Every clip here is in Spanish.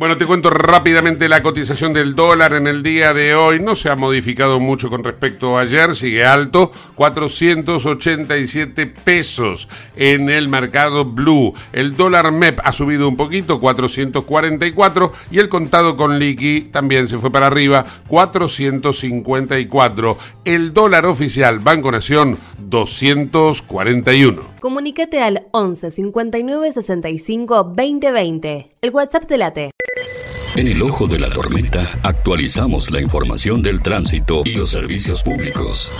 Bueno, te cuento rápidamente la cotización del dólar en el día de hoy. No se ha modificado mucho con respecto a ayer, sigue alto, 487 pesos en el mercado blue. El dólar MEP ha subido un poquito, 444, y el contado con liqui también se fue para arriba, 454. El dólar oficial Banco Nación, 241. Comunícate al 11 59 65 20 20. El WhatsApp de la T. En el ojo de la tormenta actualizamos la información del tránsito y los servicios públicos.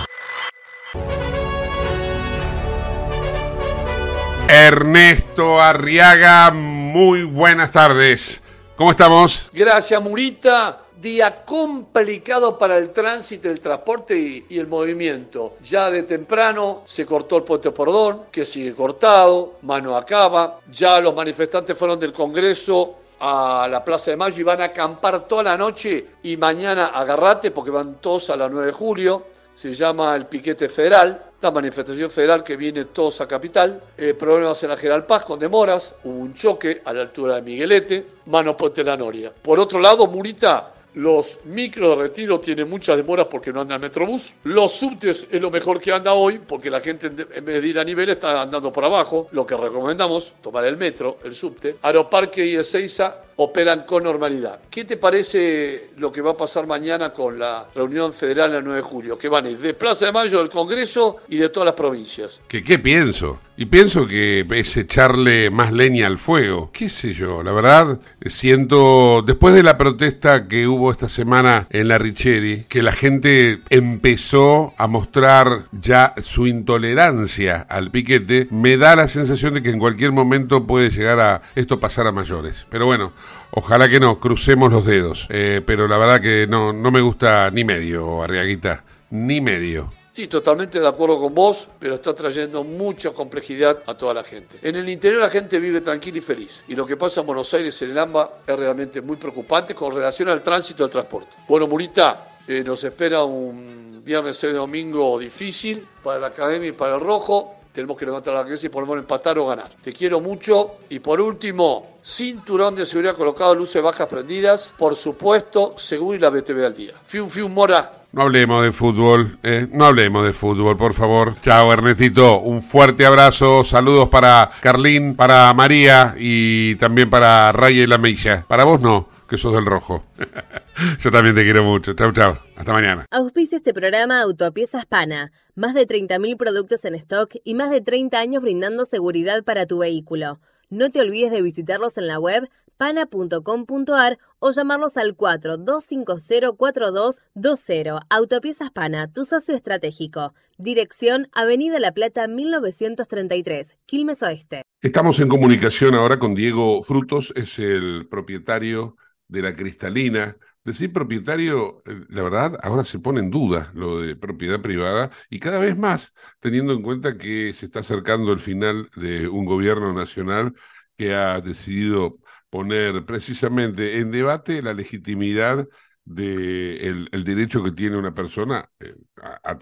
Ernesto Arriaga, muy buenas tardes. ¿Cómo estamos? Gracias, Murita. Día complicado para el tránsito, el transporte y, y, el movimiento. Ya de temprano se cortó el puente Pordón, que sigue cortado, mano acaba. Ya los manifestantes fueron del Congreso a la Plaza de Mayo y van a acampar toda la noche y mañana agarrate porque van todos a la 9 de julio. Se llama el piquete federal, la manifestación federal que viene todos a Capital. Eh, problemas en la General Paz con demoras, hubo un choque a la altura de Miguelete, mano Puente La Noria. Por otro lado, Murita, los micros de retiro tienen muchas demoras porque no anda el Metrobús. Los subtes es lo mejor que anda hoy porque la gente en vez a nivel está andando por abajo. Lo que recomendamos, tomar el metro, el subte. Aeroparque y Ezeiza operan con normalidad. ¿Qué te parece lo que va a pasar mañana con la reunión federal el 9 de julio? Que van a de Plaza de Mayo, del Congreso y de todas las provincias. ¿Qué, qué pienso? Y pienso que es echarle más leña al fuego. ¿Qué sé yo? La verdad, siento, después de la protesta que hubo esta semana en la Richeri, que la gente empezó a mostrar ya su intolerancia al piquete, me da la sensación de que en cualquier momento puede llegar a esto pasar a mayores. Pero bueno, Ojalá que no, crucemos los dedos. Eh, pero la verdad que no, no me gusta ni medio, Arriaguita. Ni medio. Sí, totalmente de acuerdo con vos, pero está trayendo mucha complejidad a toda la gente. En el interior la gente vive tranquila y feliz. Y lo que pasa en Buenos Aires, en el AMBA, es realmente muy preocupante con relación al tránsito del transporte. Bueno, Murita, eh, nos espera un viernes y domingo difícil para la Academia y para el Rojo tenemos que levantar la cabeza y por lo menos empatar o ganar. Te quiero mucho. Y por último, cinturón de seguridad colocado, luces bajas prendidas, por supuesto, seguro y la BTV al día. Fium, fium, mora. No hablemos de fútbol, eh, no hablemos de fútbol, por favor. Chao, Ernestito. Un fuerte abrazo. Saludos para Carlín, para María y también para Raya y la Meilla. Para vos no, que sos del rojo. Yo también te quiero mucho. Chao, chao. Hasta mañana. Auspicia este programa Autopiezas Pana. Más de 30.000 productos en stock y más de 30 años brindando seguridad para tu vehículo. No te olvides de visitarlos en la web pana.com.ar o llamarlos al 42504220. Autopiezas Pana, tu socio estratégico. Dirección Avenida La Plata 1933, Quilmes Oeste. Estamos en comunicación ahora con Diego Frutos, es el propietario de la Cristalina. Decir propietario, eh, la verdad, ahora se pone en duda lo de propiedad privada y cada vez más, teniendo en cuenta que se está acercando el final de un gobierno nacional que ha decidido poner precisamente en debate la legitimidad de el, derecho que tiene una persona eh,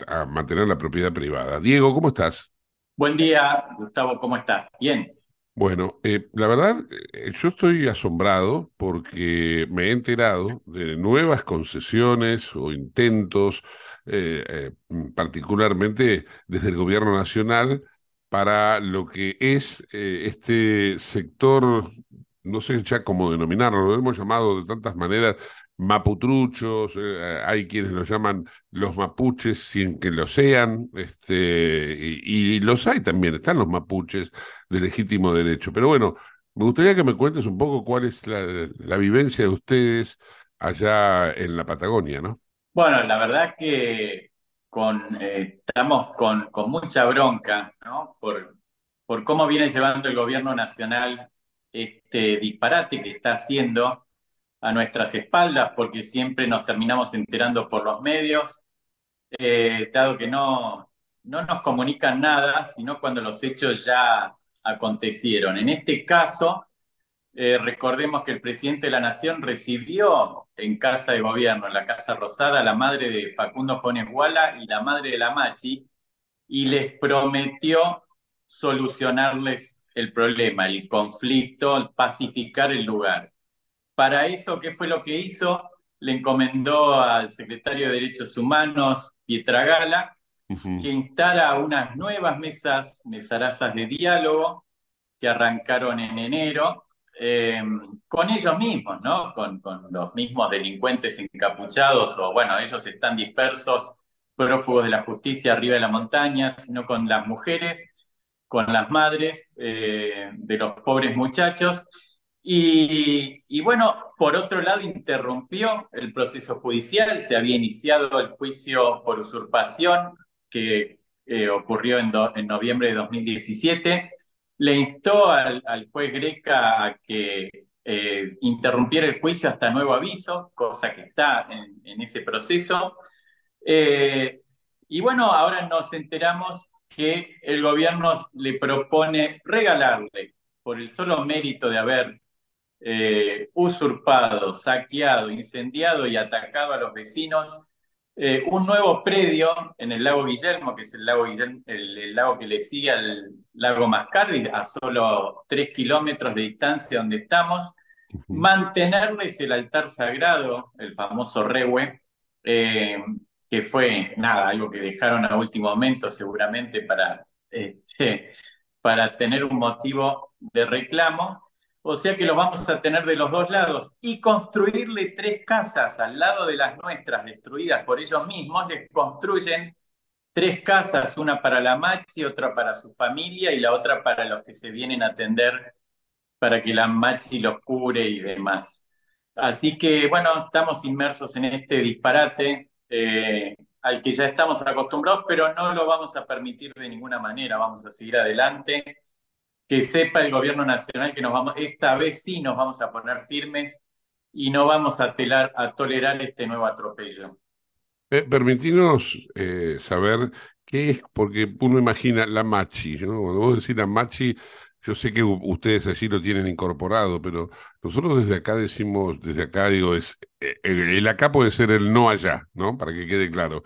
a, mantener la propiedad privada. Diego, ¿cómo estás? Buen día, Gustavo, ¿cómo estás? Bien. Bueno, eh, la verdad, eh, yo estoy asombrado porque me he enterado de nuevas concesiones o intentos, particularmente desde el gobierno nacional, para lo que es este sector no sé ya cómo denominarlo, lo hemos llamado de tantas maneras, maputruchos, eh, hay quienes los llaman los mapuches sin que lo sean, este, y, los hay también, están los mapuches de legítimo derecho. Pero bueno, me gustaría que me cuentes un poco cuál es la, vivencia de ustedes allá en la Patagonia, ¿no? Bueno, la verdad que con, eh, estamos con, con, mucha bronca, ¿no? Por, por cómo viene llevando el gobierno nacional este disparate que está haciendo a nuestras espaldas, porque siempre nos terminamos enterando por los medios, eh, dado que no, no nos comunican nada, sino cuando los hechos ya acontecieron. En este caso, eh, recordemos que el presidente de la Nación recibió en Casa de Gobierno, en la Casa Rosada, a la madre de Facundo Jones Guala y la madre de la Machi, y les prometió solucionarles el problema, el conflicto, pacificar el lugar. Para eso, ¿qué fue lo que hizo? Le encomendó al secretario de Derechos Humanos, Pietra Gala, que instara unas nuevas mesas, mesarazas de diálogo, que arrancaron en enero, eh, con ellos mismos, ¿no? Con, con, los mismos delincuentes encapuchados, o bueno, ellos están dispersos, prófugos de la justicia arriba de la montaña, sino con las mujeres, con las madres eh, de los pobres muchachos, y, bueno, por otro lado, interrumpió el proceso judicial, se había iniciado el juicio por usurpación que eh, ocurrió en, en, noviembre de 2017, le instó al, juez Greca a que eh, interrumpiera el juicio hasta nuevo aviso, cosa que está en, ese proceso. Y bueno, ahora nos enteramos que el gobierno le propone regalarle, por el solo mérito de haber eh, usurpado, saqueado, incendiado y atacado a los vecinos eh, un nuevo predio en el lago Guillermo, que es el lago, el, lago que le sigue al lago Mascardi, a solo tres kilómetros de distancia donde estamos, mantenerles el altar sagrado, el famoso Rewe, eh, que fue nada, algo que dejaron a último momento seguramente para, este, para tener un motivo de reclamo o sea que los vamos a tener de los dos lados, y construirle tres casas al lado de las nuestras destruidas por ellos mismos, les construyen tres casas, una para la Machi, otra para su familia y la otra para los que se vienen a atender para que la Machi los cure y demás. Así que bueno, estamos inmersos en este disparate eh, al que ya estamos acostumbrados, pero no lo vamos a permitir de ninguna manera, vamos a seguir adelante que sepa el gobierno nacional que nos vamos, esta vez sí nos vamos a poner firmes y no vamos a, tolerar este nuevo atropello. Eh, eh, saber qué es, porque uno imagina la machi, ¿no? Cuando vos decís la machi, yo sé que ustedes allí lo tienen incorporado, pero nosotros desde acá decimos, desde acá digo, es eh, el, acá puede ser el no allá, ¿no? Para que quede claro.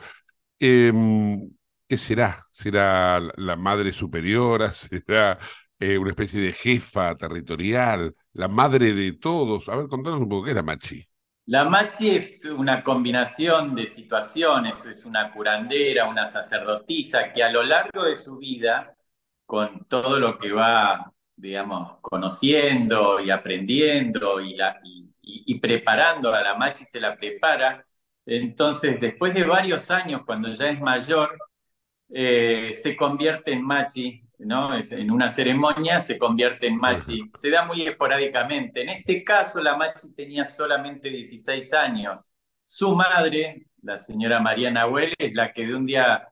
Em, ¿Qué será? ¿Será la madre superiora? ¿Será eh, una especie de jefa territorial, la madre de todos. A ver, contanos un poco qué es la Machi. La Machi es una combinación de situaciones, es una curandera, una sacerdotisa que a lo largo de su vida, con todo lo que va, digamos, conociendo y aprendiendo y, la, y, preparando a la Machi, se la prepara. Entonces, después de varios años, cuando ya es mayor, eh, se convierte en Machi en una ceremonia se convierte en machi. Se da muy esporádicamente. En este caso, la machi tenía solamente 16 años. Su madre, la señora Mariana Huel, es la que de un día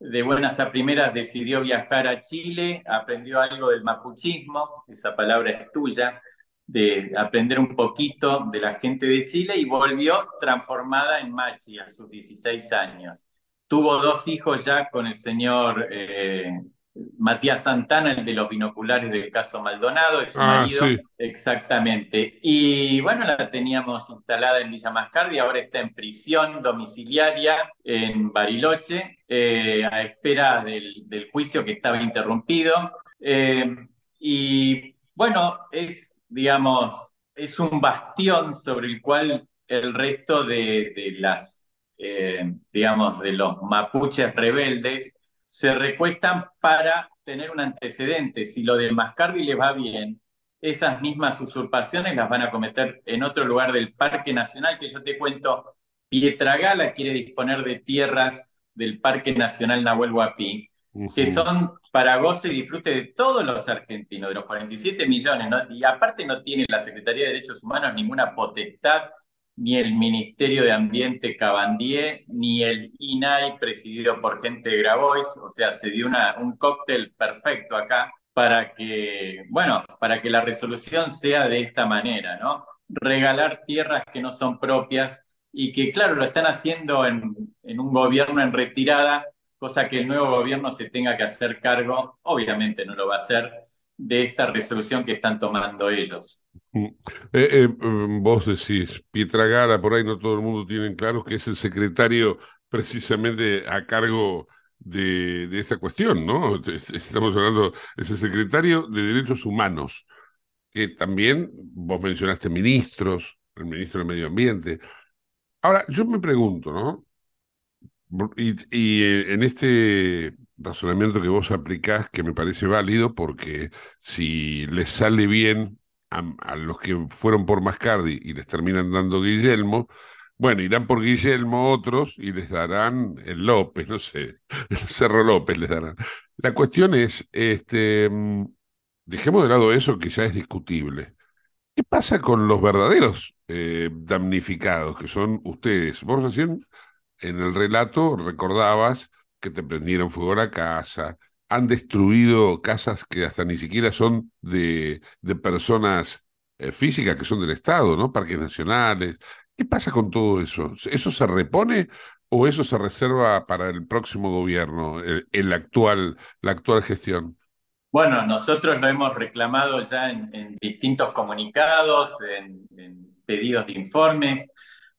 de buenas a primeras decidió viajar a Chile, aprendió algo del mapuchismo, esa palabra es tuya, de aprender un poquito de la gente de Chile y volvió transformada en machi a sus 16 años. Tuvo dos hijos ya con el señor eh, Matías Santana, el de los binoculares del caso Maldonado, es su Ah, marido. sí. Exactamente. Y bueno, la teníamos instalada en Villa Mascardi, ahora está en prisión domiciliaria en Bariloche, eh, a espera del, del juicio que estaba interrumpido. Eh, y bueno, es, digamos, es un bastión sobre el cual el resto de, de las, eh, digamos, de los mapuches rebeldes se recuestan para tener un antecedente. Si lo de Mascardi les va bien, esas mismas usurpaciones las van a cometer en otro lugar del Parque Nacional, que yo te cuento, Pietragala quiere disponer de tierras del Parque Nacional Nahuel Huapi, que son para goce y disfrute de todos los argentinos, de los 47 millones, ¿no? y aparte no tiene la Secretaría de Derechos Humanos ninguna potestad, ni el Ministerio de Ambiente Cabandier, ni el INAI presidido por gente de Grabois, o sea, se dio un cóctel perfecto acá para que, bueno, para que la resolución sea de esta manera, ¿no? Regalar tierras que no son propias y que, claro, lo están haciendo en, en un gobierno en retirada, cosa que el nuevo gobierno se tenga que hacer cargo, obviamente no lo va a hacer, de esta resolución que están tomando ellos. Eh, eh, mm, vos decís, Pietragala, por ahí no todo el mundo tiene claro que es el secretario precisamente a cargo de, de esta cuestión, ¿no? Es- Estamos hablando, es el secretario de Derechos Humanos, que también vos mencionaste ministros, el ministro de Medio Ambiente. Ahora, yo me pregunto, ¿no? Y, y, eh, en este razonamiento que vos aplicás, que me parece válido, porque si les sale bien a, los que fueron por Mascardi y les terminan dando Guillermo, bueno, irán por Guillermo otros y les darán el López, no sé, el Cerro López les darán. La cuestión es, este, mm, dejemos de lado eso que ya es discutible. ¿Qué pasa con los verdaderos eh, damnificados, que son ustedes? Vos recién en el relato recordabas que te prendieron fuego a la casa, han destruido casas que hasta ni siquiera son de, de personas eh, físicas, que son del Estado, ¿no? Parques nacionales. ¿Qué pasa con todo eso? ¿Eso se repone o eso se reserva para el próximo gobierno, el, actual, la actual gestión? Bueno, nosotros lo hemos reclamado ya en, distintos comunicados, en, pedidos de informes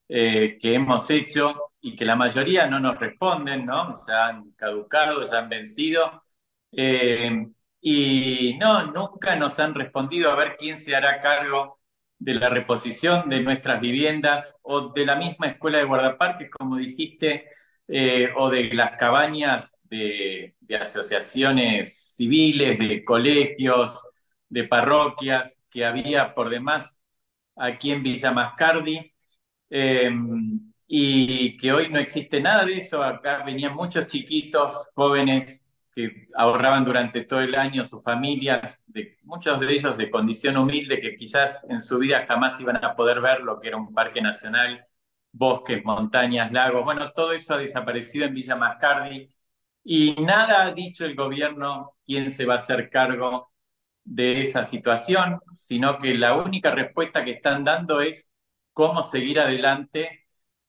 eh, que hemos hecho y que la mayoría no nos responden, ¿no? Ya han caducado, ya han vencido. Eh, y no, nunca nos han respondido a ver quién se hará cargo de la reposición de nuestras viviendas o de la misma escuela de guardaparques, como dijiste, eh, o de las cabañas de, asociaciones civiles, de colegios, de parroquias que había por demás aquí en Villa Mascardi. Eh, y que hoy no existe nada de eso. Acá venían muchos chiquitos, jóvenes, que ahorraban durante todo el año sus familias, de, muchos de ellos de condición humilde, que quizás en su vida jamás iban a poder ver lo que era un parque nacional, bosques, montañas, lagos. Bueno, todo eso ha desaparecido en Villa Mascardi y nada ha dicho el gobierno quién se va a hacer cargo de esa situación, sino que la única respuesta que están dando es cómo seguir adelante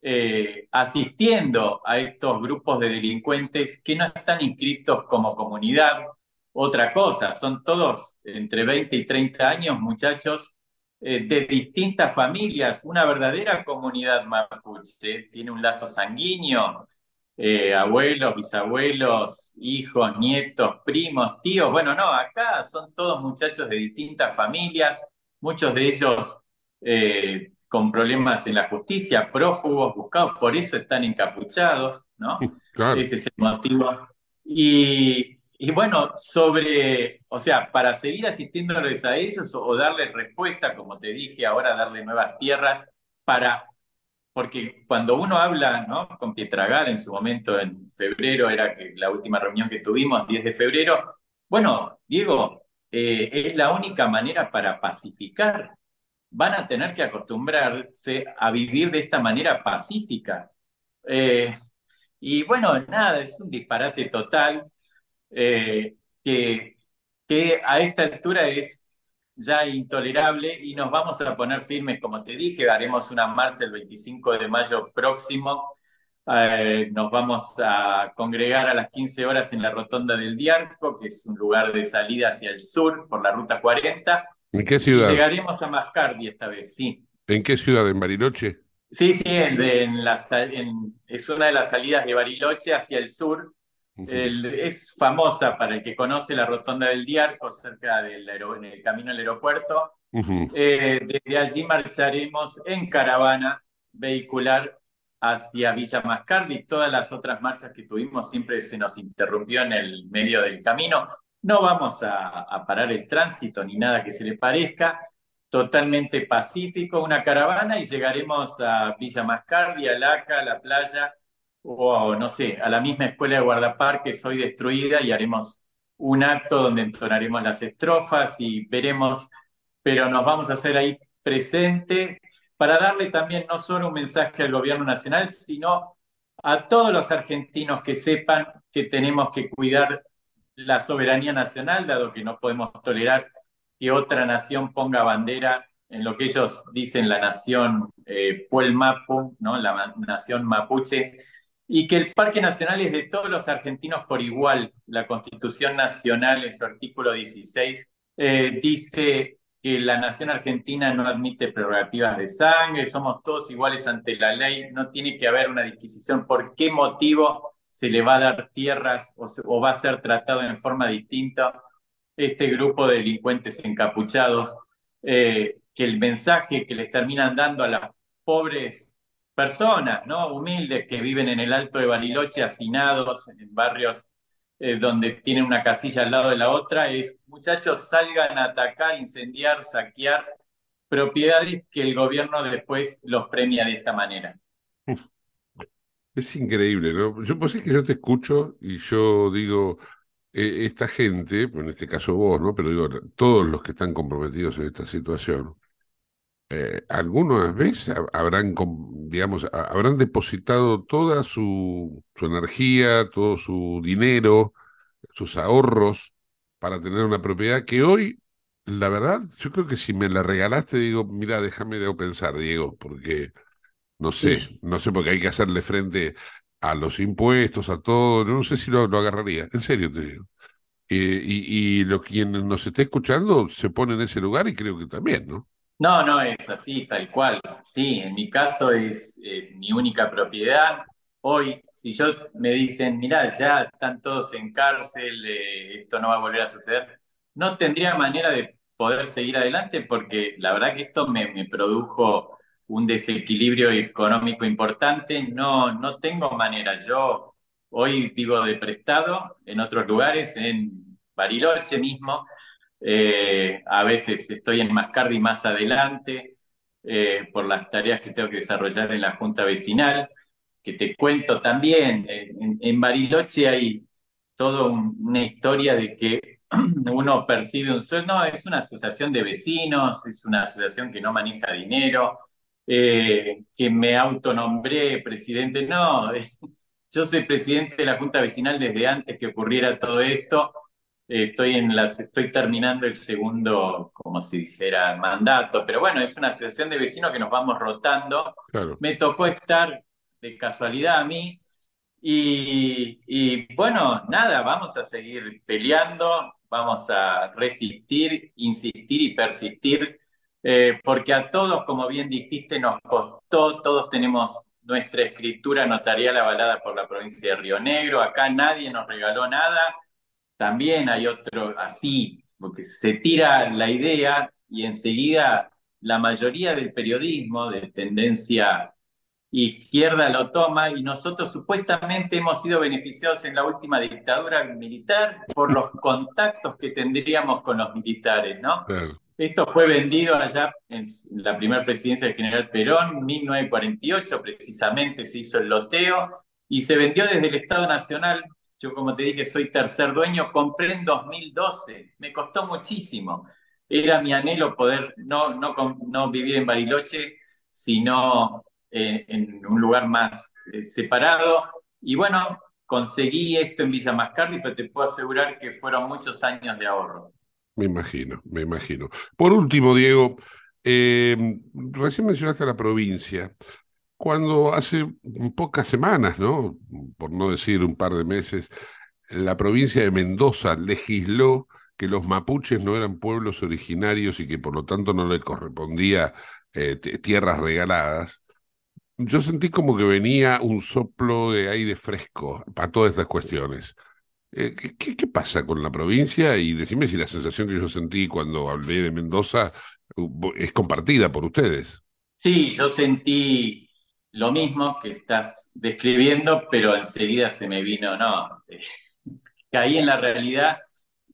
eh, asistiendo a estos grupos de delincuentes que no están inscritos como comunidad. Otra cosa, son todos entre 20 y 30 años, muchachos eh, de distintas familias, una verdadera comunidad mapuche, tiene un lazo sanguíneo, eh, abuelos, bisabuelos, hijos, nietos, primos, tíos. Bueno, no, acá son todos muchachos de distintas familias, muchos de ellos con problemas en la justicia, prófugos, buscados, por eso están encapuchados, ¿no? Claro. Ese es el motivo. Y, y, bueno, sobre, o sea, para seguir asistiéndoles a ellos o, darles respuesta, como te dije, ahora darle nuevas tierras, para, porque cuando uno habla, ¿no? Con Pietragar en su momento, en febrero, era que la última reunión que tuvimos, 10 de febrero, bueno, Diego, eh, es la única manera para pacificar van a tener que acostumbrarse a vivir de esta manera pacífica. Eh, y bueno, nada, es un disparate total eh, que, que a esta altura es ya intolerable y nos vamos a poner firmes, como te dije, haremos una marcha el 25 de mayo próximo Eh, nos vamos a congregar a las 15 horas en la Rotonda del Diarco, que es un lugar de salida hacia el sur por la Ruta 40. ¿En qué ciudad? llegaremos a Mascardi esta vez, sí. ¿En qué ciudad? ¿En Bariloche? Sí, sí, en, la, es una de las salidas de Bariloche hacia el sur. es famosa para el que conoce la Rotonda del Diarco, cerca del en el camino al aeropuerto. Eh, desde allí marcharemos en caravana vehicular hacia Villa Mascardi. Todas las otras marchas que tuvimos siempre se nos interrumpió en el medio del camino. No vamos a, parar el tránsito ni nada que se le parezca. Totalmente pacífico, una caravana y llegaremos a Villa Mascardi, a Laca, a la playa o no sé, a la misma escuela de guardaparques hoy destruida y haremos un acto donde entonaremos las estrofas y veremos, pero nos vamos a hacer ahí presente para darle también no solo un mensaje al gobierno nacional, sino a todos los argentinos que sepan que tenemos que cuidar la soberanía nacional, dado que no podemos tolerar que otra nación ponga bandera en lo que ellos dicen la nación eh, Puelmapu, ¿no? la nación mapuche, y que el Parque Nacional es de todos los argentinos por igual. La Constitución Nacional, en su artículo 16, eh, dice que la nación argentina no admite prerrogativas de sangre, somos todos iguales ante la ley, no tiene que haber una disquisición por qué motivo se le va a dar tierras o, va a ser tratado en forma distinta este grupo de delincuentes encapuchados, eh, que el mensaje que les terminan dando a las pobres personas, ¿no? humildes que viven en el Alto de Bariloche, hacinados en barrios eh, donde tienen una casilla al lado de la otra, es muchachos salgan a atacar, incendiar, saquear propiedades que el gobierno después los premia de esta manera. Es increíble, ¿no? Yo pues es que yo te escucho y yo digo, eh, esta gente, en este caso vos, ¿no? Pero digo, todos los que están comprometidos en esta situación, eh, algunas veces habrán, digamos, habrán depositado toda su, su energía, todo su dinero, sus ahorros para tener una propiedad que hoy, la verdad, yo creo que si me la regalaste, digo, mira, déjame de pensar, Diego, porque no sé, no sé, porque hay que hacerle frente a los impuestos, a todo, no sé si lo, lo agarraría, en serio te digo. Eh, y, y lo, quien nos esté escuchando se pone en ese lugar y creo que también, ¿no? No, no es así, tal cual. Sí, en mi caso es eh, mi única propiedad. Hoy, si yo me dicen, mirá, ya están todos en cárcel, eh, esto no va a volver a suceder, no tendría manera de poder seguir adelante porque la verdad que esto me, me produjo un desequilibrio económico importante. No, no tengo manera. Yo hoy vivo de prestado en otros lugares, en Bariloche mismo eh, a veces estoy en Mascardi más adelante eh, por las tareas que tengo que desarrollar en la Junta Vecinal, que te cuento también. En, Bariloche hay toda una historia de que uno percibe un sueldo. No, es una asociación de vecinos, es una asociación que no maneja dinero, eh, que me autonombré presidente. No, yo soy presidente de la Junta Vecinal desde antes que ocurriera todo esto estoy, en las, estoy terminando el segundo, como si dijera, mandato, pero bueno, es una asociación de vecinos que nos vamos rotando. Me tocó estar de casualidad a mí y, y, bueno, nada, vamos a seguir peleando, vamos a resistir, insistir y persistir, eh, porque a todos, como bien dijiste, nos costó, todos tenemos nuestra escritura notarial avalada por la provincia de Río Negro, acá nadie nos regaló nada también hay otro así, porque se tira la idea y enseguida la mayoría del periodismo de tendencia izquierda lo toma y nosotros supuestamente hemos sido beneficiados en la última dictadura militar por los contactos que tendríamos con los militares, ¿no? Esto fue vendido allá en la primera presidencia del general Perón, 1948, precisamente se hizo el loteo y se vendió desde el Estado Nacional yo, como te dije, soy tercer dueño, compré en 2012, me costó muchísimo. Era mi anhelo poder no, no, no vivir en Bariloche, sino eh, en un lugar más eh, separado. Y bueno, conseguí esto en Villa Mascardi, pero te puedo asegurar que fueron muchos años de ahorro. Me imagino, me imagino. Por último, Diego, eh, recién mencionaste la provincia. cuando hace pocas semanas, ¿no? Por no decir un par de meses, la provincia de Mendoza legisló que los mapuches no eran pueblos originarios y que por lo tanto no le correspondía eh, tierras regaladas, yo sentí como que venía un soplo de aire fresco para todas estas cuestiones. Eh, ¿qué, pasa con la provincia? Y decime si la sensación que yo sentí cuando hablé de Mendoza es compartida por ustedes. Sí, yo sentí lo mismo que estás describiendo, pero enseguida se me vino, no, caí en la realidad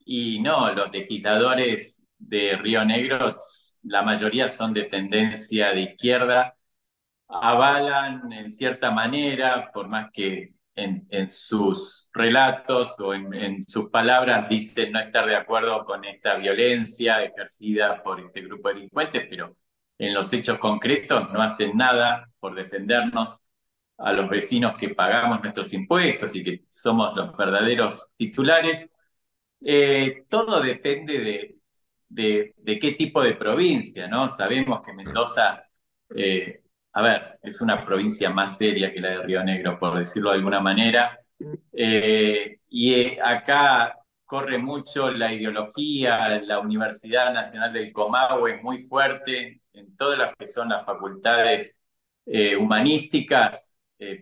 y no, los legisladores de Río Negro, la mayoría son de tendencia de izquierda, avalan en cierta manera, por más que en, sus relatos o en, sus palabras dicen no estar de acuerdo con esta violencia ejercida por este grupo de delincuentes, pero en los hechos concretos no hacen nada por defendernos a los vecinos que pagamos nuestros impuestos y que somos los verdaderos titulares. Eh, todo depende de, de, qué tipo de provincia, ¿no? Sabemos que Mendoza eh, a ver, es una provincia más seria que la de Río Negro, por decirlo de alguna manera. Eh, y eh, acá corre mucho la ideología, la Universidad Nacional del Comahue es muy fuerte en todas las que son las facultades eh, humanísticas,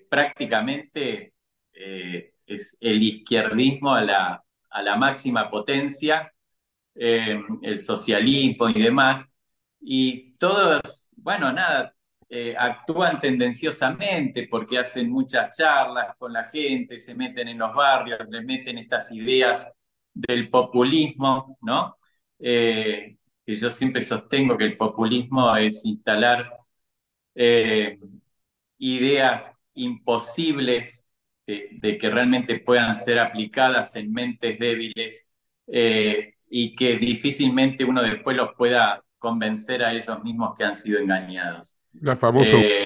prácticamente es el izquierdismo a la, a la máxima potencia, el socialismo y demás, y todos, bueno, nada, eh, actúan tendenciosamente porque hacen muchas charlas con la gente, se meten en los barrios, le meten estas ideas del populismo, ¿no? Eh, que yo siempre sostengo que el populismo es instalar eh, ideas imposibles de, que realmente puedan ser aplicadas en mentes débiles y que difícilmente uno después los pueda convencer a ellos mismos que han sido engañados. La famosa eh,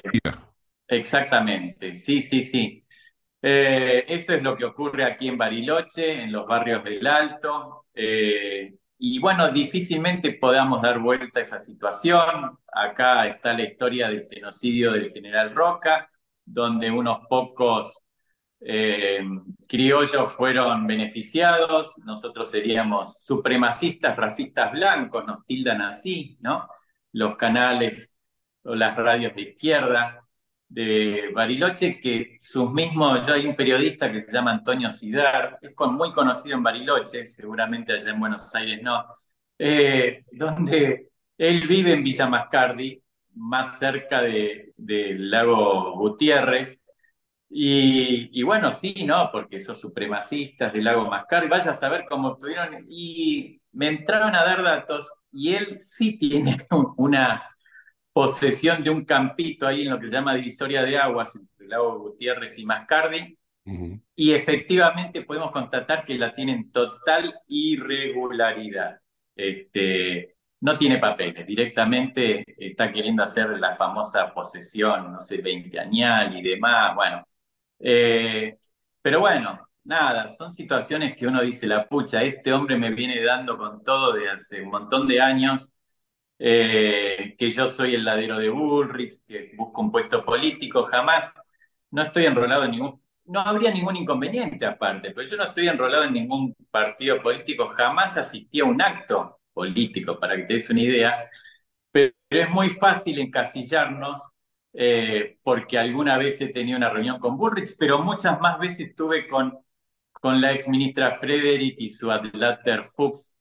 Exactamente, sí, sí, sí. Eh, eso es lo que ocurre aquí en Bariloche, en los barrios del Alto. Eh, y bueno, difícilmente podamos dar vuelta a esa situación. Acá está la historia del genocidio del general Roca, donde unos pocos criollos fueron beneficiados. Nosotros seríamos supremacistas, racistas blancos, nos tildan así, ¿no? Los canales o las radios de izquierda de Bariloche, que sus mismos, yo hay un periodista que se llama Antonio Sidar, es muy conocido en Bariloche, seguramente allá en Buenos Aires no, eh, donde él vive en Villa Mascardi, más cerca del lago Gutiérrez, y, bueno, sí, no, porque esos supremacistas del lago Mascardi, vaya a saber cómo estuvieron, y me entraron a dar datos, y él sí tiene una posesión de un campito ahí en lo que se llama divisoria de aguas entre el lago Gutiérrez y Mascardi. Y efectivamente podemos constatar que la tienen total irregularidad. Este, no tiene papeles, directamente está queriendo hacer la famosa posesión, no sé, 20 añal y demás. Bueno, eh, pero bueno, nada, son situaciones que uno dice, la pucha, este hombre me viene dando con todo de hace un montón de años eh, que yo soy el ladero de Bullrich, que busco un puesto político, jamás, no estoy enrolado en ningún, no habría ningún inconveniente aparte, pero yo no estoy enrolado en ningún partido político, jamás asistí a un acto político, para que te des una idea, pero es muy fácil encasillarnos eh, porque alguna vez he tenido una reunión con Bullrich, pero muchas más veces estuve con, con la ex ministra Frederick y su adlater Fuchs,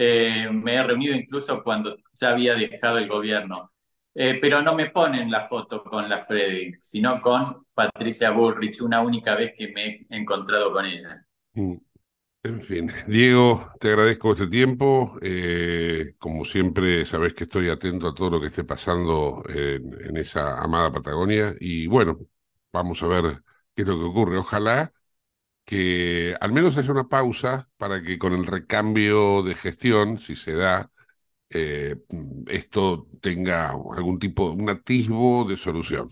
eh, me he reunido incluso cuando ya había dejado el gobierno. Eh, pero no me ponen la foto con la Freddy, sino con Patricia Bullrich, una única vez que me he encontrado con ella. Mm. En fin, Diego, te agradezco este tiempo. Eh, como siempre, sabes que estoy atento a todo lo que esté pasando en esa amada Patagonia. Y bueno, vamos a ver qué es lo que ocurre. Ojalá que al menos haya una pausa para que con el recambio de gestión, si se da, eh, esto tenga algún tipo, un atisbo de solución.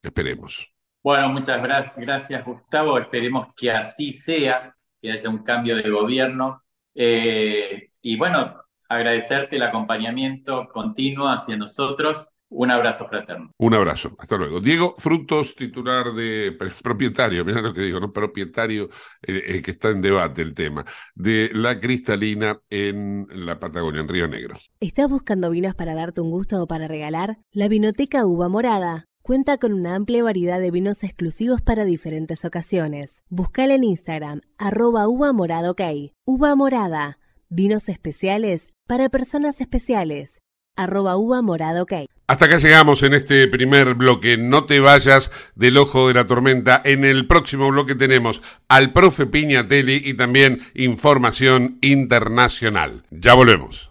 Esperemos. Bueno, muchas gracias, Gustavo. Esperemos que así sea, que haya un cambio de gobierno. Eh, y bueno, agradecerte el acompañamiento continuo hacia nosotros Un abrazo fraterno. Un abrazo, hasta luego. Diego Frutos, titular de propietario, mira lo que digo, ¿no? Propietario, eh, eh, que está en debate el tema, de la cristalina en la Patagonia, en Río Negro. ¿Estás buscando vinos para darte un gusto o para regalar? La Vinoteca Uva Morada cuenta con una amplia variedad de vinos exclusivos para diferentes ocasiones. Buscala en Instagram, arroba uva morada ok. Uva morada, vinos especiales para personas especiales arroba uva morado ok. Hasta acá llegamos en este primer bloque. No te vayas del ojo de la tormenta. En el próximo bloque tenemos al profe Piñatelli y también información internacional. Ya volvemos.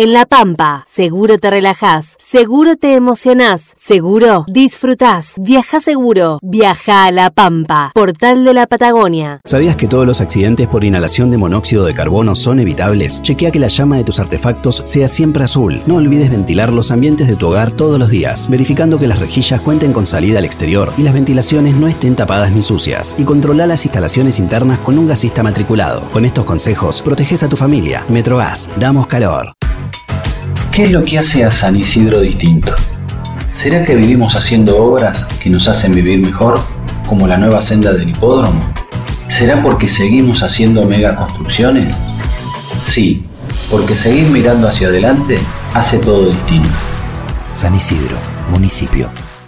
En La Pampa, seguro te relajás, seguro te emocionás, seguro disfrutás. Viaja seguro, viaja a La Pampa, portal de la Patagonia. ¿Sabías que todos los accidentes por inhalación de monóxido de carbono son evitables? Chequea que la llama de tus artefactos sea siempre azul. No olvides ventilar los ambientes de tu hogar todos los días, verificando que las rejillas cuenten con salida al exterior y las ventilaciones no estén tapadas ni sucias. Y controla las instalaciones internas con un gasista matriculado. Con estos consejos, proteges a tu familia. Metrogas, damos calor. ¿Qué es lo que hace a San Isidro distinto? ¿Será que vivimos haciendo obras que nos hacen vivir mejor, como la nueva senda del hipódromo? ¿Será porque seguimos haciendo megaconstrucciones? Sí, porque seguir mirando hacia adelante hace todo distinto. San Isidro, municipio.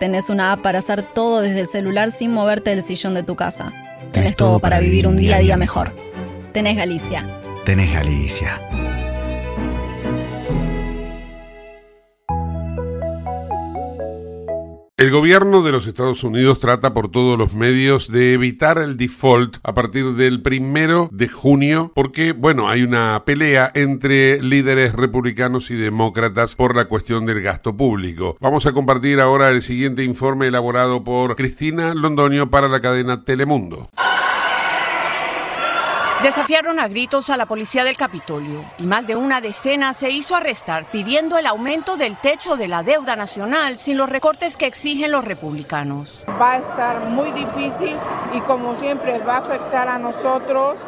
Tenés una app para hacer todo desde el celular sin moverte del sillón de tu casa. Tenés, todo para vivir un día a día mejor. Tenés Galicia. Tenés Galicia. El gobierno de los Estados Unidos trata por todos los medios de evitar el default a partir del primero de junio porque, bueno, hay una pelea entre líderes republicanos y demócratas por la cuestión del gasto público. Vamos a compartir ahora el siguiente informe elaborado por Cristina Londonio para la cadena Telemundo. Desafiaron a gritos a la policía del Capitolio y más de una decena se hizo arrestar pidiendo el aumento del techo de la deuda nacional sin los recortes que exigen los republicanos. Va a estar muy difícil y como siempre va a afectar a nosotros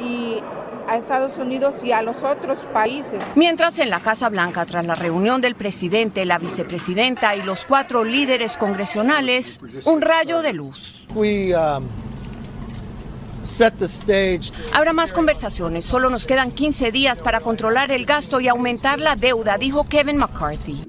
y a Estados Unidos y a los otros países. Mientras en la Casa Blanca, tras la reunión del presidente, la vicepresidenta y los cuatro líderes congresionales, un rayo de luz. Habrá más conversaciones. Solo nos quedan 15 días para controlar el gasto y aumentar la deuda, dijo Kevin McCarthy.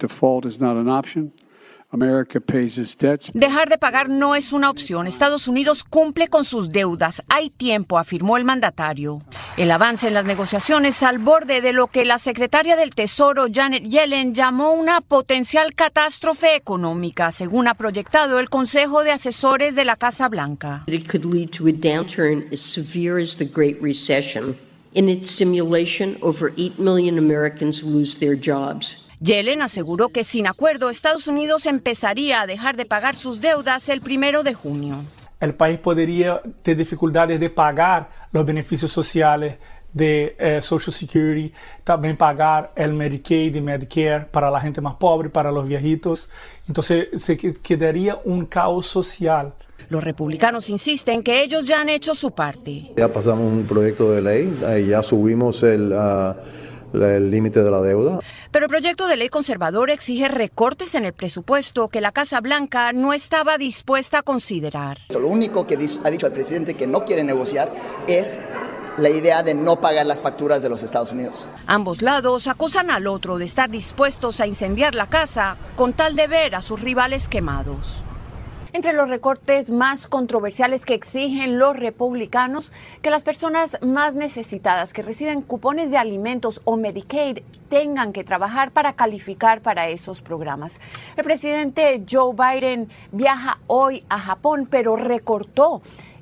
Dejar de pagar no es una opción. Estados Unidos cumple con sus deudas. Hay tiempo, afirmó el mandatario. El avance en las negociaciones al borde de lo que la secretaria del Tesoro, Janet Yellen, llamó una potencial catástrofe económica, según ha proyectado el Consejo de Asesores de la Casa Blanca. It could lead to a downturn as severe as the Great Recession. In its simulation, over 8 million Americans lose their jobs. Yellen aseguró que sin acuerdo Estados Unidos empezaría a dejar de pagar sus deudas el primero de junio. El país podría tener dificultades de pagar los beneficios sociales de eh, Social Security, también pagar el Medicaid y Medicare para la gente más pobre, para los viejitos. Entonces se quedaría un caos social. Los republicanos insisten que ellos ya han hecho su parte. Ya pasamos un proyecto de ley, ya subimos el... Uh, el límite de la deuda. Pero el proyecto de ley conservador exige recortes en el presupuesto que la Casa Blanca no estaba dispuesta a considerar. Lo único que ha dicho el presidente que no quiere negociar es la idea de no pagar las facturas de los Estados Unidos. Ambos lados acusan al otro de estar dispuestos a incendiar la casa con tal de ver a sus rivales quemados. Entre los recortes más controversiales que exigen los republicanos, que las personas más necesitadas que reciben cupones de alimentos o Medicaid tengan que trabajar para calificar para esos programas. El presidente Joe Biden viaja hoy a Japón, pero recortó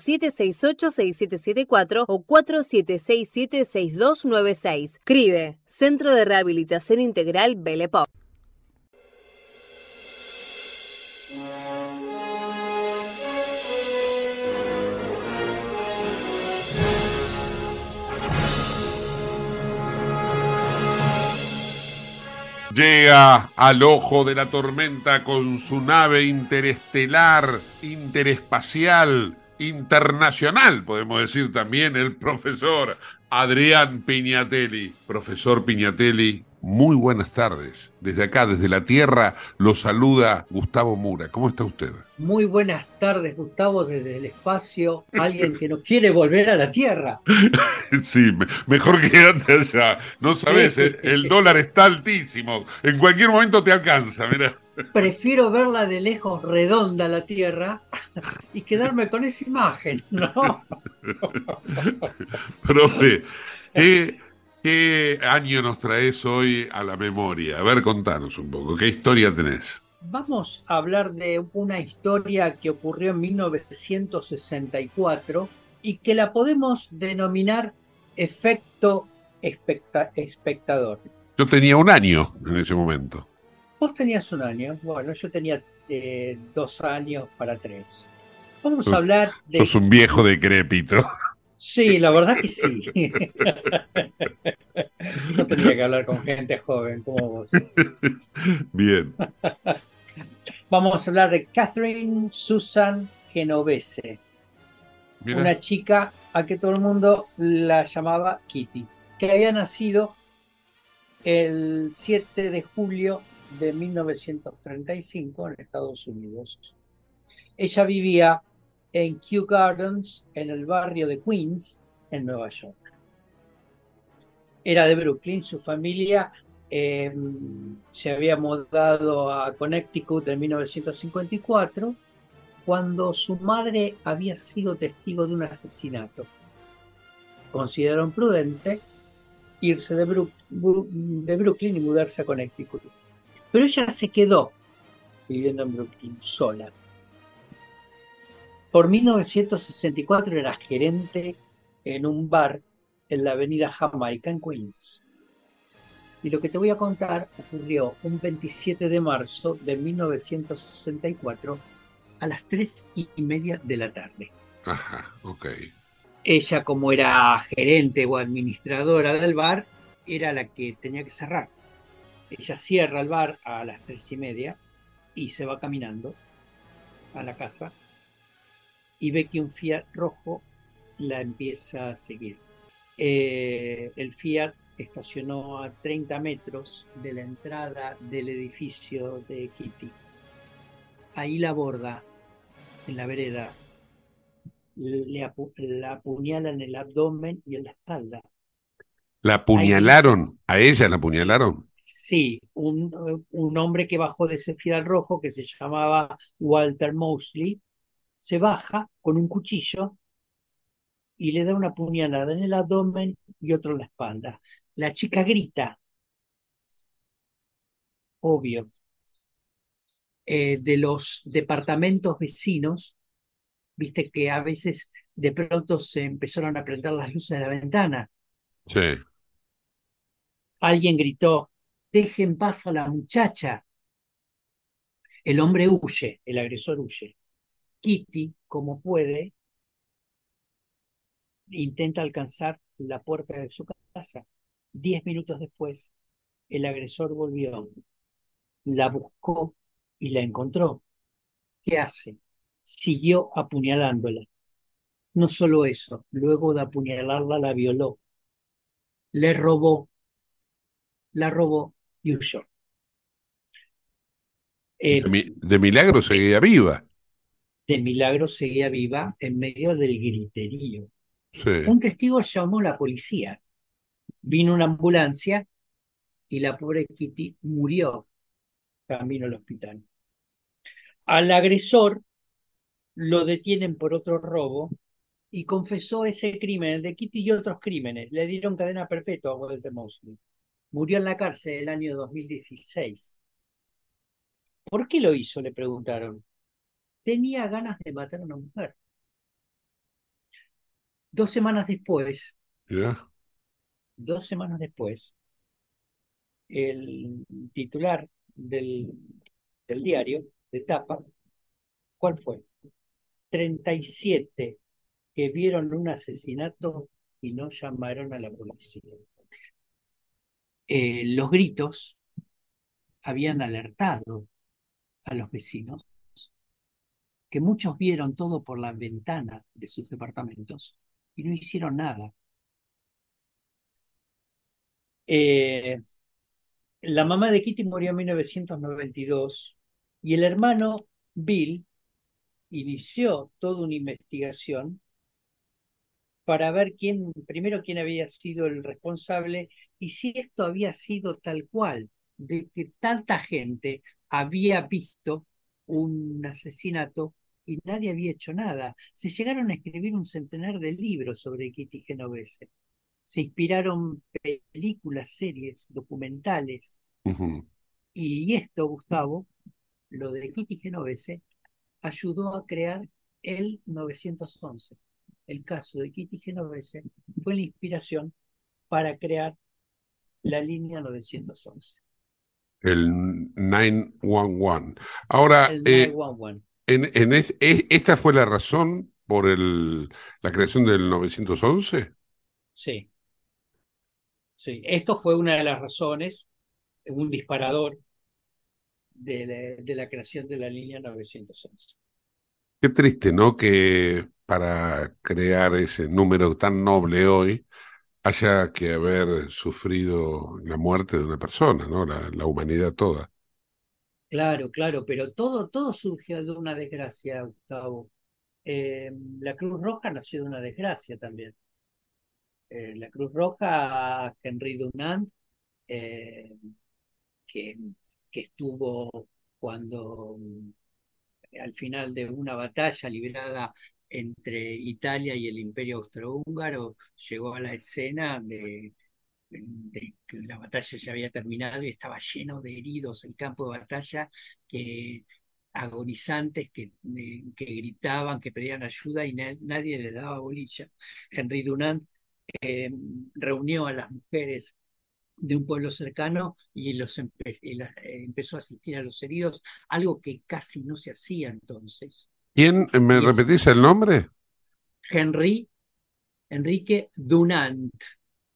4768-6774 o 4767-6296. CRIBE, Centro de Rehabilitación Integral Belepop. Llega al ojo de la tormenta con su nave interestelar, interespacial, internacional, podemos decir también, el profesor Adrián Piñatelli. Profesor Piñatelli, muy buenas tardes. Desde acá, desde la Tierra, lo saluda Gustavo Mura. ¿Cómo está usted? Muy buenas tardes, Gustavo, desde el espacio. Alguien que no quiere volver a la Tierra. sí, mejor quédate allá. No sabes, el, el dólar está altísimo. En cualquier momento te alcanza, mira prefiero verla de lejos redonda la Tierra y quedarme con esa imagen, ¿no? Profe, ¿qué, año nos traes hoy a la memoria? A ver, contanos un poco, ¿qué historia tenés? Vamos a hablar de una historia que ocurrió en 1964 y que la podemos denominar efecto espectador. Yo tenía un año en ese momento. Vos tenías un año, bueno, yo tenía eh, dos años para tres. Vamos a hablar de... Sos un viejo decrépito. Sí, la verdad que sí. no tenía que hablar con gente joven como vos. Bien. Vamos a hablar de Catherine Susan Genovese. Una chica a que todo el mundo la llamaba Kitty, que había nacido el 7 de julio de 1935 en Estados Unidos. Ella vivía en Kew Gardens, en el barrio de Queens, en Nueva York. Era de Brooklyn, su familia em, se había mudado a Connecticut en 1954, cuando su madre había sido testigo de un asesinato. Consideraron prudente irse de, de Brooklyn y mudarse a Connecticut. Pero ella se quedó viviendo en Brooklyn sola. Por 1964 era gerente en un bar en la avenida Jamaica en Queens. Y lo que te voy a contar ocurrió un 27 de marzo de 1964 a las 3 y media de la tarde. Ajá, ok. Ella, como era gerente o administradora del bar, era la que tenía que cerrar. Ella cierra el bar a las tres y media y se va caminando a la casa y ve que un Fiat rojo la empieza a seguir. Eh, el Fiat estacionó a 30 metros de la entrada del edificio de Kitty. Ahí la aborda en la vereda, le la apuñala en el abdomen y en la espalda. ¿La apuñalaron? ¿A ella la apuñalaron? Sí, un, un hombre que bajó de ese Fiat rojo que se llamaba Walter Mosley, se baja con un cuchillo y le da una puñalada en el abdomen y otro en la espalda. La chica grita, obvio, eh, de los departamentos vecinos, viste que a veces de pronto se empezaron a prender las luces de la ventana. Sí. Alguien gritó, dejen paz a la muchacha. El hombre huye, el agresor huye. Kitty, como puede, intenta alcanzar la puerta de su casa. Diez minutos después, el agresor volvió, la buscó y la encontró. ¿Qué hace? Siguió apuñalándola. No solo eso, luego de apuñalarla la violó, le robó, la robó huyó. de milagro seguía viva de milagro seguía viva en medio del griterío. Un testigo llamó a la policía. Vino una ambulancia y la pobre Kitty murió camino al hospital. Al agresor lo detienen por otro robo y confesó ese crimen, el de Kitty y otros crímenes. Le dieron cadena perpetua a Walter Mosley. Murió en la cárcel el año 2016. ¿Por qué lo hizo? Le preguntaron tenía ganas de matar a una mujer. Dos semanas después, dos semanas después, el titular del, del diario de tapa, ¿cuál fue? 37 que vieron un asesinato y no llamaron a la policía. Eh, los gritos habían alertado a los vecinos que muchos vieron todo por la ventana de sus departamentos y no hicieron nada. Eh, la mamá de Kitty murió en 1992 y el hermano Bill inició toda una investigación para ver quién, primero quién había sido el responsable y si esto había sido tal cual, de que tanta gente había visto un asesinato y nadie había hecho nada. Se llegaron a escribir un centenar de libros sobre Kitty Genovese. Se inspiraron películas, series, documentales. Y esto, Gustavo, lo de Kitty Genovese, ayudó a crear el 911. El caso de Kitty Genovese fue la inspiración para crear la línea 911. El 911. Ahora, el 911. Eh, en, ¿Esta fue la razón por el, la creación del 911? Sí. Sí, esto fue una de las razones, un disparador de la, creación de la línea 911. Qué triste, ¿no? Que para crear ese número tan noble hoy haya que haber sufrido la muerte de una persona, ¿no? La, humanidad toda. Claro, claro, pero todo, todo surgió de una desgracia, Gustavo. Eh, la Cruz Roja nació de una desgracia también. Eh, la Cruz Roja, Henry Dunant, eh, que, que estuvo cuando al final de una batalla librada entre Italia y el Imperio Austrohúngaro, llegó a la escena de, que la batalla ya había terminado y estaba lleno de heridos el campo de batalla que agonizantes que, que gritaban, que pedían ayuda y nadie le daba bolilla. Henry Dunant eh, reunió a las mujeres de un pueblo cercano y, los eh, empezó a asistir a los heridos, algo que casi no se hacía entonces. ¿Quién? ¿Me repetís el nombre? Henry, Enrique Dunant.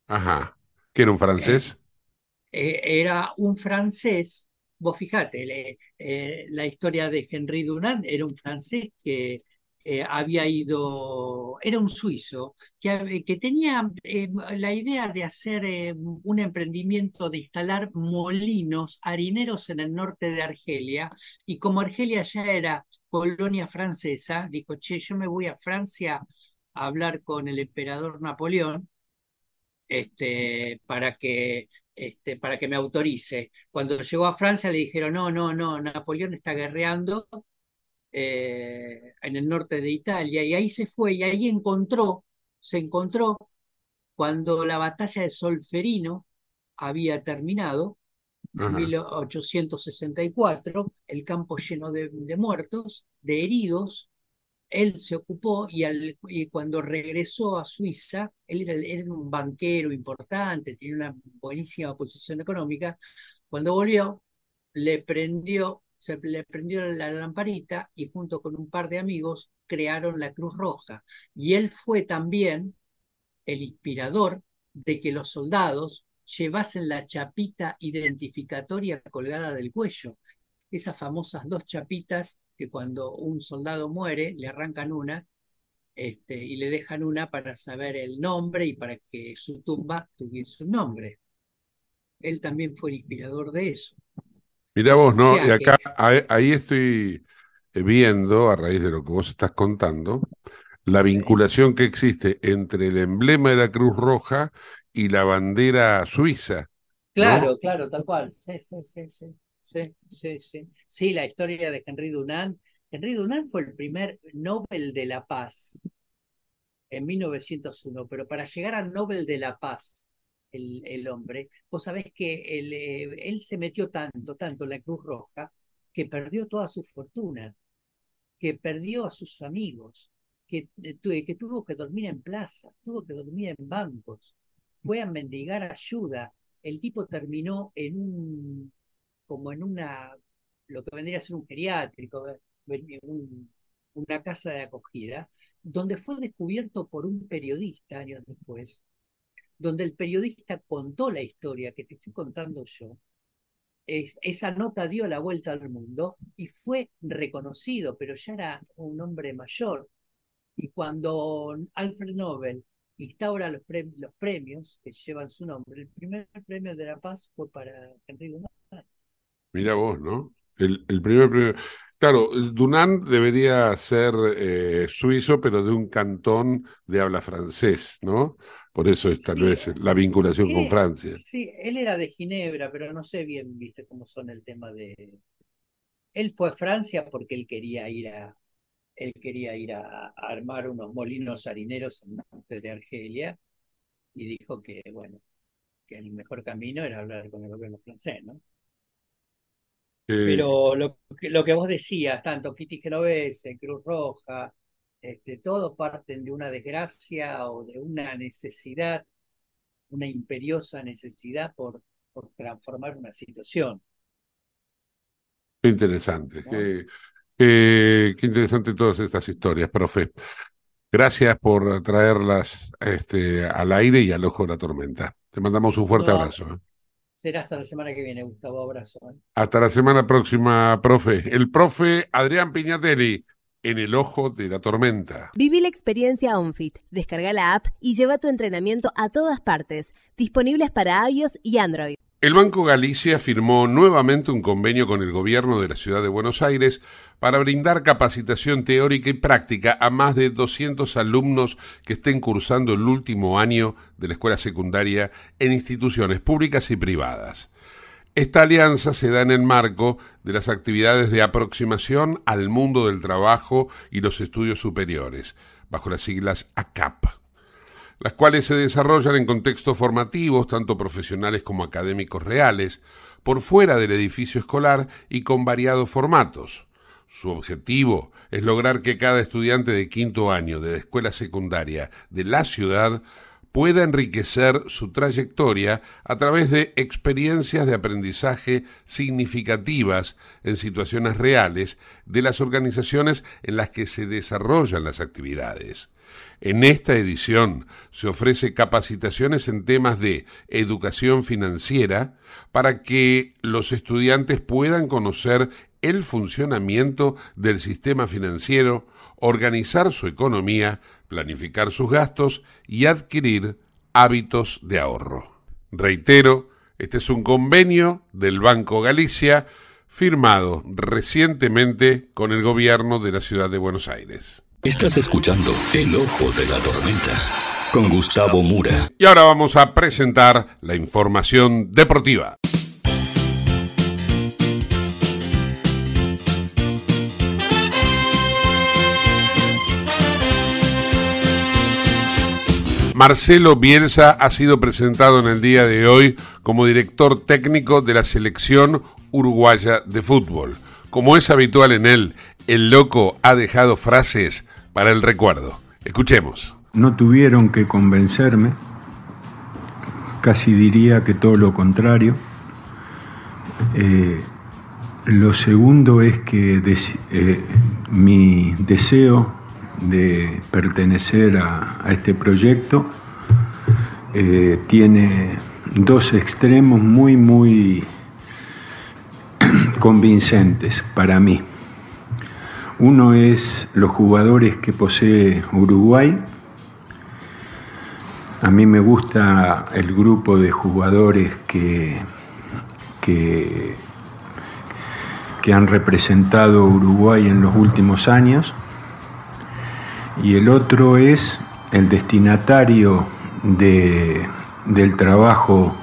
Ajá. ¿Que era un francés? Eh, era un francés, vos fijate, la historia de Henry Dunant era un francés que eh, había ido, era un suizo, que, que tenía eh, la idea de hacer eh, un emprendimiento de instalar molinos harineros en el norte de Argelia, y como Argelia ya era colonia francesa, dijo, che, yo me voy a Francia a hablar con el emperador Napoleón, este, para que este, para que me autorice. Cuando llegó a Francia le dijeron, no, no, no, Napoleón está guerreando, eh, en el norte de Italia, y ahí se fue, y ahí encontró, se encontró cuando la batalla de Solferino había terminado, en 1864, el campo lleno de, muertos, de heridos, él se ocupó y, al, y, cuando regresó a Suiza, él era, era, un banquero importante, tenía una buenísima posición económica, cuando volvió, le prendió se le prendió la lamparita y junto con un par de amigos crearon la Cruz Roja. Y él fue también el inspirador de que los soldados llevasen la chapita identificatoria colgada del cuello. Esas famosas dos chapitas que cuando un soldado muere le arrancan una este, y le dejan una para saber el nombre y para que su tumba tuviese un nombre. Él también fue el inspirador de eso. Mira vos, ¿no? Y acá, ahí estoy eh, viendo, a raíz de lo que vos estás contando, la vinculación que existe entre el emblema de la Cruz Roja y la bandera suiza. Claro, claro, tal cual. Sí, sí, sí, sí. Sí, sí, sí. Sí, la historia de Henry Dunant. Henry Dunant fue el primer Nobel de la Paz en 1901, pero para llegar al Nobel de la Paz el, hombre, vos sabés que él, eh, él se metió tanto, tanto en la Cruz Roja, que perdió toda su fortuna, que perdió a sus amigos, que, eh, que tuvo que dormir en plazas, tuvo que dormir en bancos, fue a mendigar ayuda. El tipo terminó en un, como en una, lo que vendría a ser un geriátrico, eh, una casa de acogida, donde fue descubierto por un periodista años después, donde el periodista contó la historia que te estoy contando yo, esa nota dio la vuelta al mundo y fue reconocido, pero ya era un hombre mayor. Y cuando Alfred Nobel instaura los, premios, que llevan su nombre, el primer premio de la paz fue para Dunant. Mira vos, ¿no? El, el primer premio. Claro, Dunant debería ser eh, suizo, pero de un cantón de habla francés, ¿no? Por eso es tal vez la vinculación con Francia. Sí, él era de Ginebra, pero no sé bien, viste, cómo son el tema de... Él fue a Francia porque él quería ir a, él quería ir a, armar unos molinos harineros en el norte de Argelia y dijo que, bueno, que el mejor camino era hablar con el gobierno francés, ¿no? Pero lo, lo, que vos decías, tanto Kitty Genovese, Cruz Roja, este, todos parten de una desgracia o de una necesidad, una imperiosa necesidad por, por transformar una situación. Qué interesante, qué, interesante todas estas historias, profe. Gracias por traerlas este, al aire y al ojo de la tormenta. Te mandamos un fuerte abrazo. Será hasta la semana que viene, Gustavo. Abrazo. ¿eh? Hasta la semana próxima, profe. El profe Adrián Piñatelli en el ojo de la tormenta. Viví la experiencia OnFit. Descarga la app y lleva tu entrenamiento a todas partes. Disponibles para iOS y Android. El Banco Galicia firmó nuevamente un convenio con el gobierno de la ciudad de Buenos Aires para brindar capacitación teórica y práctica a más de 200 alumnos que estén cursando el último año de la escuela secundaria en instituciones públicas y privadas. Esta alianza se da en el marco de las actividades de aproximación al mundo del trabajo y los estudios superiores, bajo las siglas ACAP las cuales se desarrollan en contextos formativos, tanto profesionales como académicos reales, por fuera del edificio escolar y con variados formatos. Su objetivo es lograr que cada estudiante de quinto año de la escuela secundaria de la ciudad pueda enriquecer su trayectoria a través de experiencias de aprendizaje significativas en situaciones reales de las organizaciones en las que se desarrollan las actividades. En esta edición se ofrece capacitaciones en temas de educación financiera para que los estudiantes puedan conocer el funcionamiento del sistema financiero, organizar su economía, planificar sus gastos y adquirir hábitos de ahorro. Reitero, este es un convenio del Banco Galicia firmado recientemente con el gobierno de la ciudad de Buenos Aires. Estás escuchando El Ojo de la Tormenta con Gustavo Mura. Y ahora vamos a presentar la información deportiva. Marcelo Bielsa ha sido presentado en el día de hoy como director técnico de la selección uruguaya de fútbol. Como es habitual en él, el loco ha dejado frases para el recuerdo. Escuchemos. No tuvieron que convencerme, casi diría que todo lo contrario. Eh, lo segundo es que eh, mi deseo de pertenecer a, este proyecto eh, tiene dos extremos muy, muy convincentes para mí. Uno es los jugadores que posee Uruguay. A mí me gusta el grupo de jugadores que, que, que han representado Uruguay en los últimos años y el otro es el destinatario del trabajo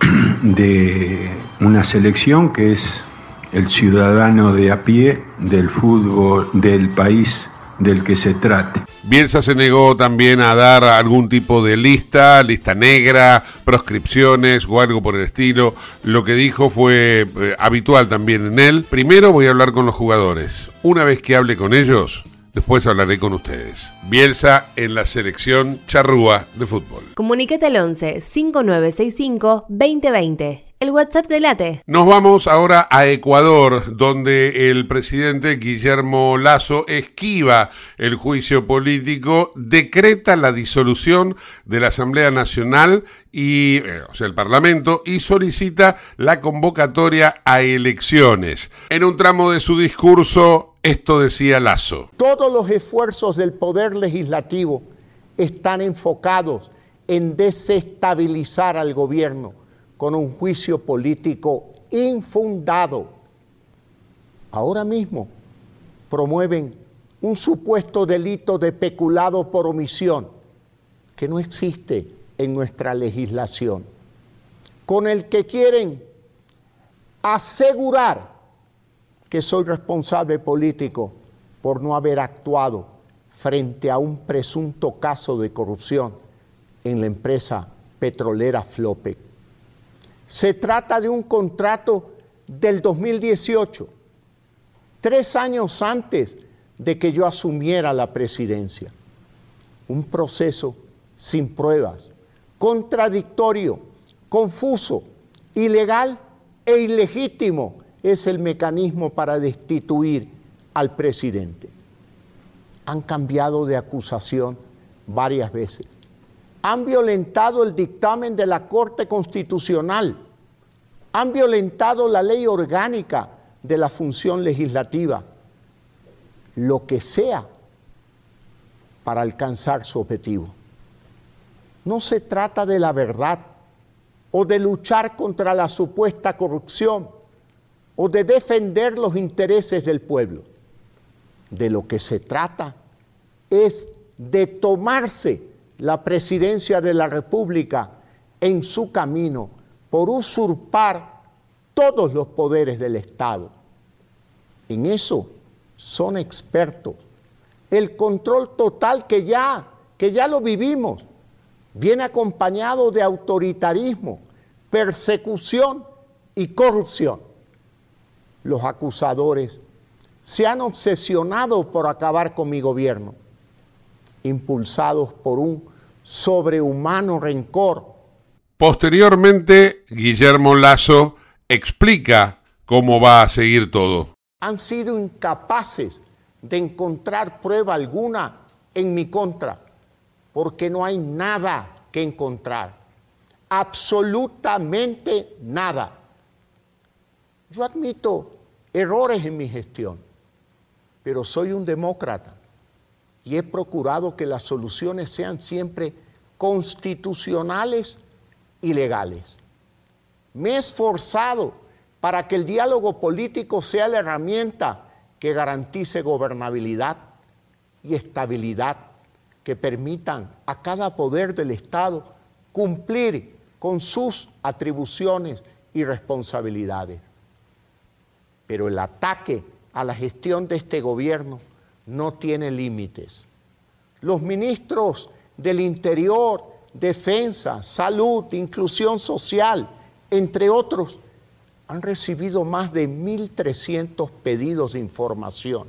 de una selección que es el ciudadano de a pie del fútbol del país del que se trate. Bielsa se negó también a dar algún tipo de lista, lista negra, proscripciones o algo por el estilo. Lo que dijo fue eh, habitual también en él. Primero voy a hablar con los jugadores. Una vez que hable con ellos, Después hablaré con ustedes. Bielsa en la selección charrúa de fútbol. Comunicate al 11 5965 2020. El WhatsApp de Late. Nos vamos ahora a Ecuador, donde el presidente Guillermo Lazo esquiva el juicio político, decreta la disolución de la Asamblea Nacional y, eh, o sea, el Parlamento, y solicita la convocatoria a elecciones. En un tramo de su discurso, esto decía Lazo. Todos los esfuerzos del Poder Legislativo están enfocados en desestabilizar al gobierno con un juicio político infundado. Ahora mismo promueven un supuesto delito de peculado por omisión que no existe en nuestra legislación, con el que quieren asegurar que soy responsable político por no haber actuado frente a un presunto caso de corrupción en la empresa petrolera Flopec. Se trata de un contrato del 2018, tres años antes de que yo asumiera la presidencia. Un proceso sin pruebas, contradictorio, confuso, ilegal e ilegítimo es el mecanismo para destituir al presidente. Han cambiado de acusación varias veces. Han violentado el dictamen de la Corte Constitucional. Han violentado la ley orgánica de la función legislativa. Lo que sea para alcanzar su objetivo. No se trata de la verdad, o de luchar contra la supuesta corrupción o de defender los intereses del pueblo. De lo que se trata es de tomarse la presidencia de la República en su camino por usurpar todos los poderes del Estado. En eso son expertos. El control total que ya, que ya lo vivimos, viene acompañado de autoritarismo, persecución y corrupción. Los acusadores se han obsesionado por acabar con mi gobierno, impulsados por un sobrehumano rencor. Posteriormente, Guillermo Lazo explica cómo va a seguir todo. Han sido incapaces de encontrar prueba alguna en mi contra, porque no hay nada que encontrar, absolutamente nada. Yo admito errores en mi gestión, pero soy un demócrata y he procurado que las soluciones sean siempre constitucionales y legales. Me he esforzado para que el diálogo político sea la herramienta que garantice gobernabilidad y estabilidad, que permitan a cada poder del Estado cumplir con sus atribuciones y responsabilidades. Pero el ataque a la gestión de este gobierno no tiene límites. Los ministros del Interior, Defensa, Salud, Inclusión Social, entre otros, han recibido más de 1.300 pedidos de información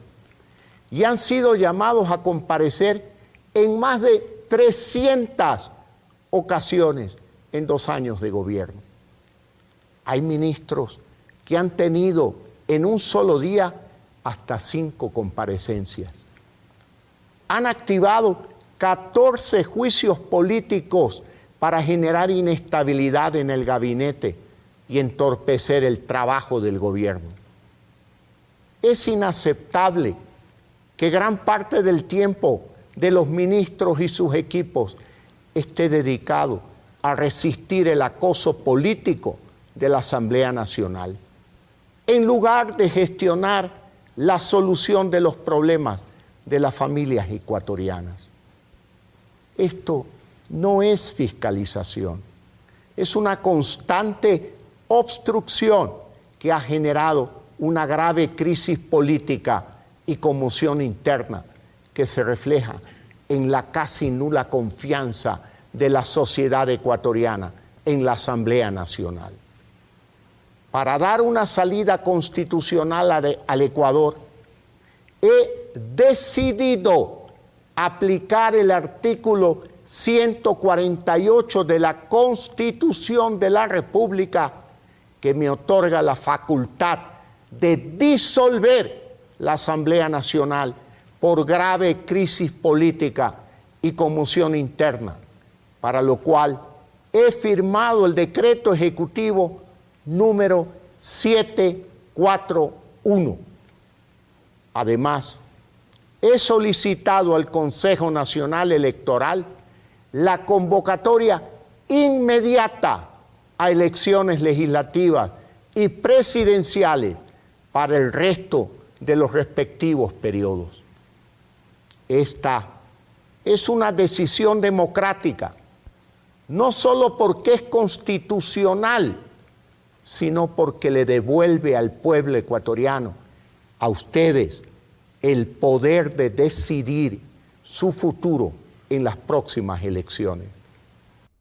y han sido llamados a comparecer en más de 300 ocasiones en dos años de gobierno. Hay ministros que han tenido en un solo día hasta cinco comparecencias. Han activado 14 juicios políticos para generar inestabilidad en el gabinete y entorpecer el trabajo del gobierno. Es inaceptable que gran parte del tiempo de los ministros y sus equipos esté dedicado a resistir el acoso político de la Asamblea Nacional, en lugar de gestionar la solución de los problemas de las familias ecuatorianas. Esto no es fiscalización, es una constante obstrucción que ha generado una grave crisis política y conmoción interna que se refleja en la casi nula confianza de la sociedad ecuatoriana en la Asamblea Nacional. Para dar una salida constitucional al Ecuador, he decidido aplicar el artículo 148 de la Constitución de la República que me otorga la facultad de disolver la Asamblea Nacional por grave crisis política y conmoción interna, para lo cual he firmado el decreto ejecutivo número 741. Además, he solicitado al Consejo Nacional Electoral la convocatoria inmediata a elecciones legislativas y presidenciales para el resto de los respectivos periodos. Esta es una decisión democrática, no solo porque es constitucional, sino porque le devuelve al pueblo ecuatoriano, a ustedes, el poder de decidir su futuro en las próximas elecciones.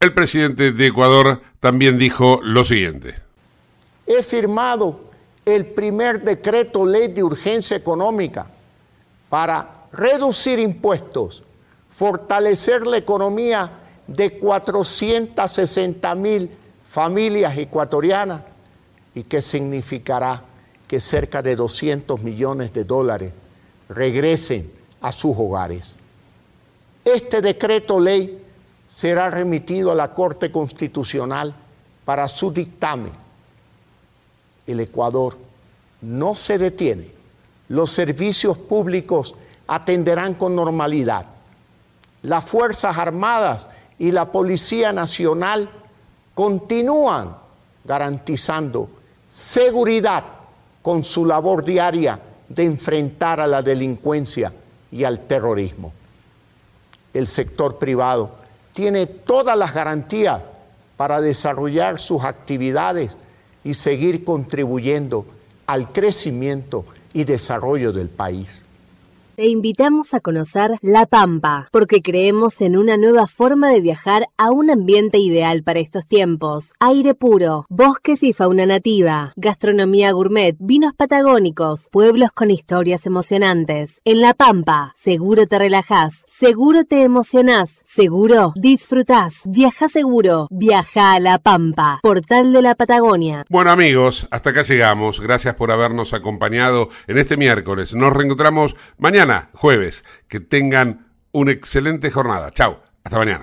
El presidente de Ecuador también dijo lo siguiente. He firmado el primer decreto ley de urgencia económica para reducir impuestos, fortalecer la economía de 460 mil familias ecuatorianas y que significará que cerca de 200 millones de dólares regresen a sus hogares. Este decreto ley será remitido a la Corte Constitucional para su dictamen. El Ecuador no se detiene. Los servicios públicos atenderán con normalidad. Las Fuerzas Armadas y la Policía Nacional continúan garantizando seguridad con su labor diaria de enfrentar a la delincuencia y al terrorismo. El sector privado tiene todas las garantías para desarrollar sus actividades y seguir contribuyendo al crecimiento y desarrollo del país. Te invitamos a conocer La Pampa, porque creemos en una nueva forma de viajar a un ambiente ideal para estos tiempos. Aire puro, bosques y fauna nativa, gastronomía gourmet, vinos patagónicos, pueblos con historias emocionantes. En La Pampa, seguro te relajás, seguro te emocionás, seguro disfrutás. Viaja seguro, viaja a La Pampa, portal de la Patagonia. Bueno amigos, hasta acá llegamos. Gracias por habernos acompañado en este miércoles. Nos reencontramos jueves. Que tengan una excelente jornada. Chao. Hasta mañana.